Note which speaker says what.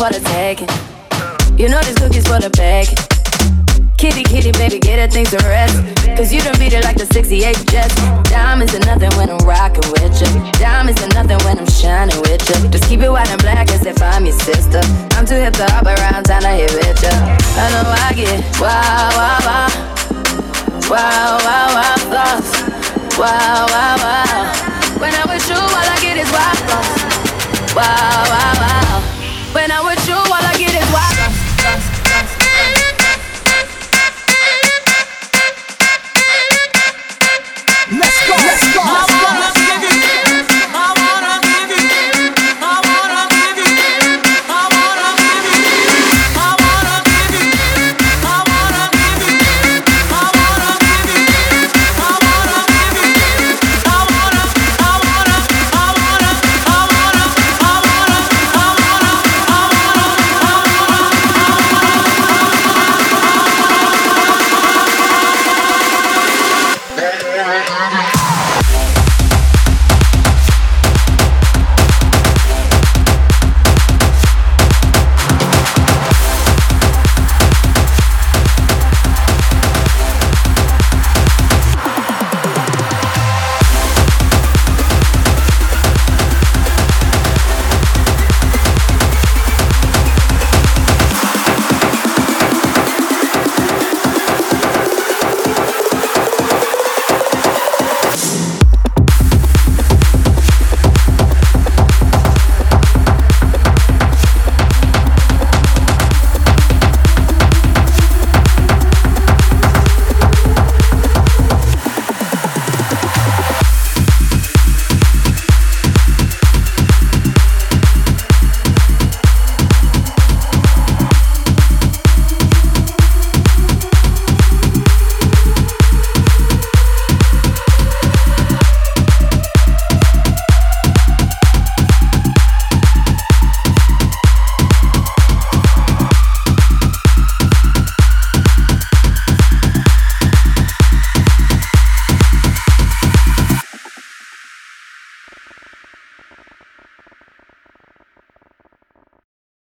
Speaker 1: For the. You know this cookie's for the bag. Kitty, kitty, baby, get her things to rest. Cause you done beat it like the 68 Jets. Diamonds are nothing when I'm rocking with you. Diamonds are nothing when I'm shining with you. Just keep it white and black as if I'm your sister. I'm too hip to hop around, time to hit with ya. I know I get wow, wow, wow. Wow, wow, wow, thoughts. Wow, wow, wow.